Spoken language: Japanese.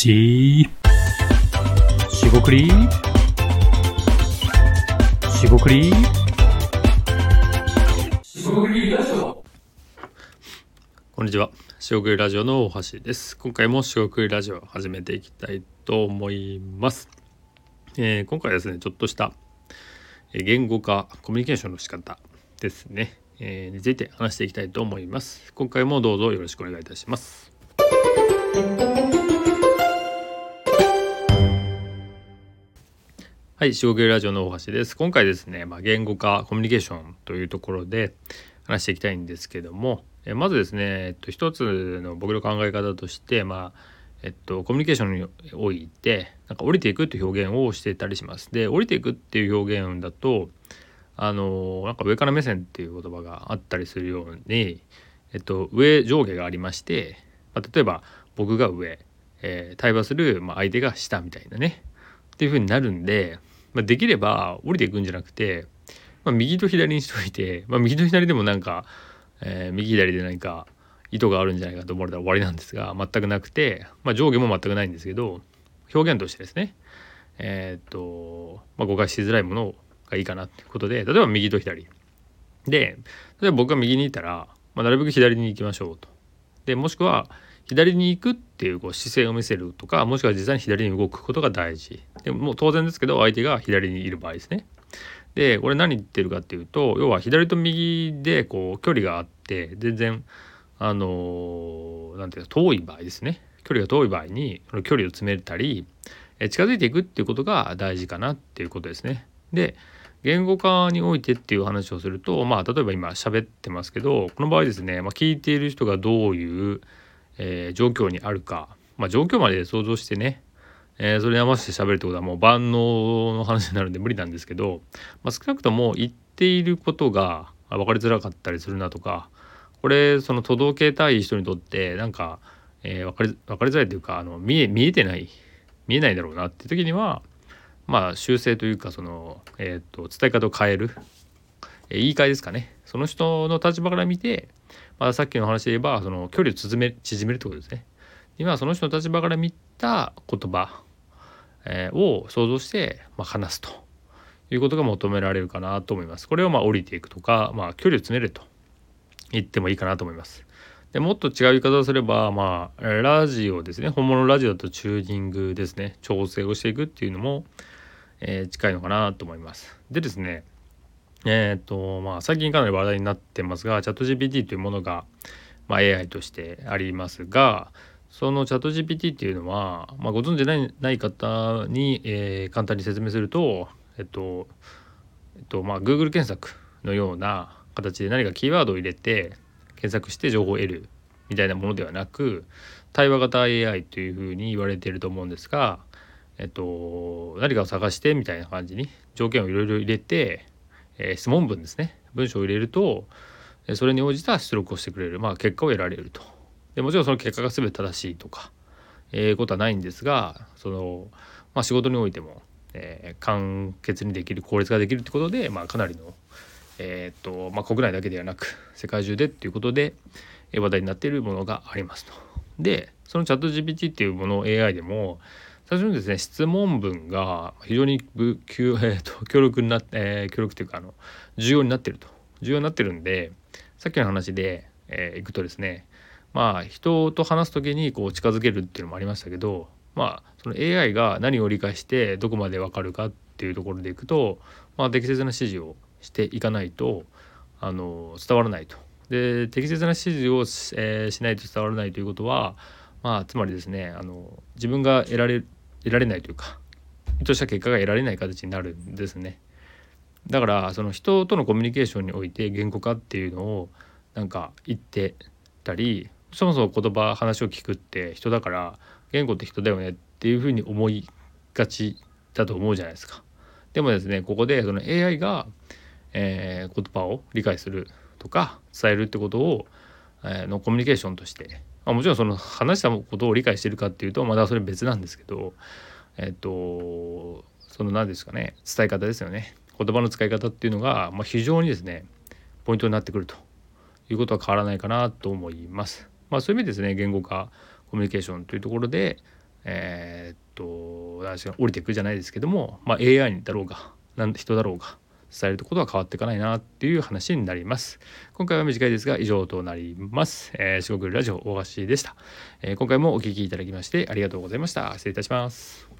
ししごくりしごくりこんにちは。しごくりラジオの大橋です。今回もしごくりラジオ始めていきたいと思います。えー今回はですね、ちょっとしたえ言語化、コミュニケーションの仕方ですね、えーについて話していきたいと思います。今回もどうぞよろしくお願いいたします。はい、四国ラジオの大橋です。今回ですね、まあ、言語化、コミュニケーションというところで話していきたいんですけども、えまずですね、えっと、一つの僕の考え方として、まあ、えっと、コミュニケーションにおいて、なんか降りていくという表現をしてたりします。で、降りていくっていう表現だと、あの、なんか上から目線っていう言葉があったりするように、えっと、上上下がありまして、まあ、例えば僕が上、えー対話する、ま、相手が下みたいなねっていう風になるんで、まあ、できれば降りていくんじゃなくて、まあ、右と左にしといて、まあ、右と左でもなんか、えー右左で何か意図があるんじゃないかと思われたら終わりなんですが全くなくて、まあ、上下も全くないんですけど表現としてですねえーっと、まあ、誤解しづらいものがいいかなっていうことで例えば右と左で例えば僕が右にいたら、まあ、なるべく左に行きましょうと。でもしくは左に行くっていうこう姿勢を見せるとかもしくは実際に左に動くことが大事でも当然ですけど相手が左にいる場合ですね。でこれ何言ってるかっていうと要は左と右でこう距離があって全然あのなんていうか遠い場合ですね距離が遠い場合にその距離を詰めたり近づいていくっていうことが大事かなっていうことですね。で言語化においてっていう話をするとまあ例えば今喋ってますけどこの場合ですね、まあ、聞いている人がどういう、えー状況にあるか、まあ、状況まで想像してね、えーそれに合わせて喋るってことはもう万能の話になるんで無理なんですけど、まあ、少なくとも言っていることが分かりづらかったりするなとかこれその届けたい人にとってなんか、えー分かり分かりづらいというかあの見え見えてない見えないだろうなっていう時にはまあ修正というかその、えー、と伝え方を変える、えー言い換えですかね。その人の立場から見て、まあ、さっきの話で言えばその距離を縮め縮めるってことですね。今その人の立場から見た言葉、えーを想像して、まあ、話すということが求められるかなと思います。これをまあ降りていくとか、まあ、距離を詰めると言ってもいいかなと思います。でもっと違う言い方をすれば、まあ、ラジオですね本物のラジオだとチューニングですね調整をしていくっていうのも、えー近いのかなと思います。でですねえっ、とまあ最近かなり話題になってますがチャット GPT というものが、まあ、AI としてありますがそのチャット GPT っていうのは、まあ、ご存知ないない方に、えー簡単に説明するとえっとえっとまあ Google 検索のような形で何かキーワードを入れて検索して情報を得るみたいなものではなく対話型 AI というふうに言われていると思うんですが、えっと、何かを探してみたいな感じに条件をいろいろ入れて、えー質問文ですね文章を入れるとそれに応じた出力をしてくれる、まあ、結果を得られると。でもちろんその結果が全て正しいとか、えーことはないんですがその、まあ、仕事においても、えー簡潔にできる効率ができるってことで、まあ、かなりの、えーっとまあ、国内だけではなく世界中でっていうことで話題になっているものがありますと。でそのチャット GPT っていうもの AI でも最初にですね質問文が非常に強, えーと強力になって、えー強力というかあの重要になってると重要になってるんでさっきの話で、えーいくとですねまあ人と話す時にこう近づけるっていうのもありましたけどまあその AI が何を理解してどこまでわかるかっていうところでいくと、まあ、適切な指示をしていかないとあの伝わらないと。で適切な指示をし,、えーしないと伝わらないということは、まあ、つまりですねあの自分が得られ得られないというか意図した結果が得られない形になるんですね。だからその人とのコミュニケーションにおいて言語化っていうのをなんか言ってたりそもそも言葉話を聞くって人だから言語って人だよねっていうふうに思いがちだと思うじゃないですか。でもですねここでその AI が、えー言葉を理解するとか伝えるってことを、えーのコミュニケーションとして、まあ、もちろんその話したことを理解してるかっていうとまだそれ別なんですけどえっ、とその何ですかね伝え方ですよね言葉の使い方っていうのが、まあ、非常にですねポイントになってくるということは変わらないかなと思います。まあ、そういう意味ですね言語化コミュニケーションというところでえー、っと私が降りていくじゃないですけども、まあ、AI だろうが人だろうが伝えることは変わっていかないなっていう話になります。今回は短いですが以上となります。えー、四国ラジオ大橋でした、えー、今回もお聴きいただきましてありがとうございました。失礼いたします。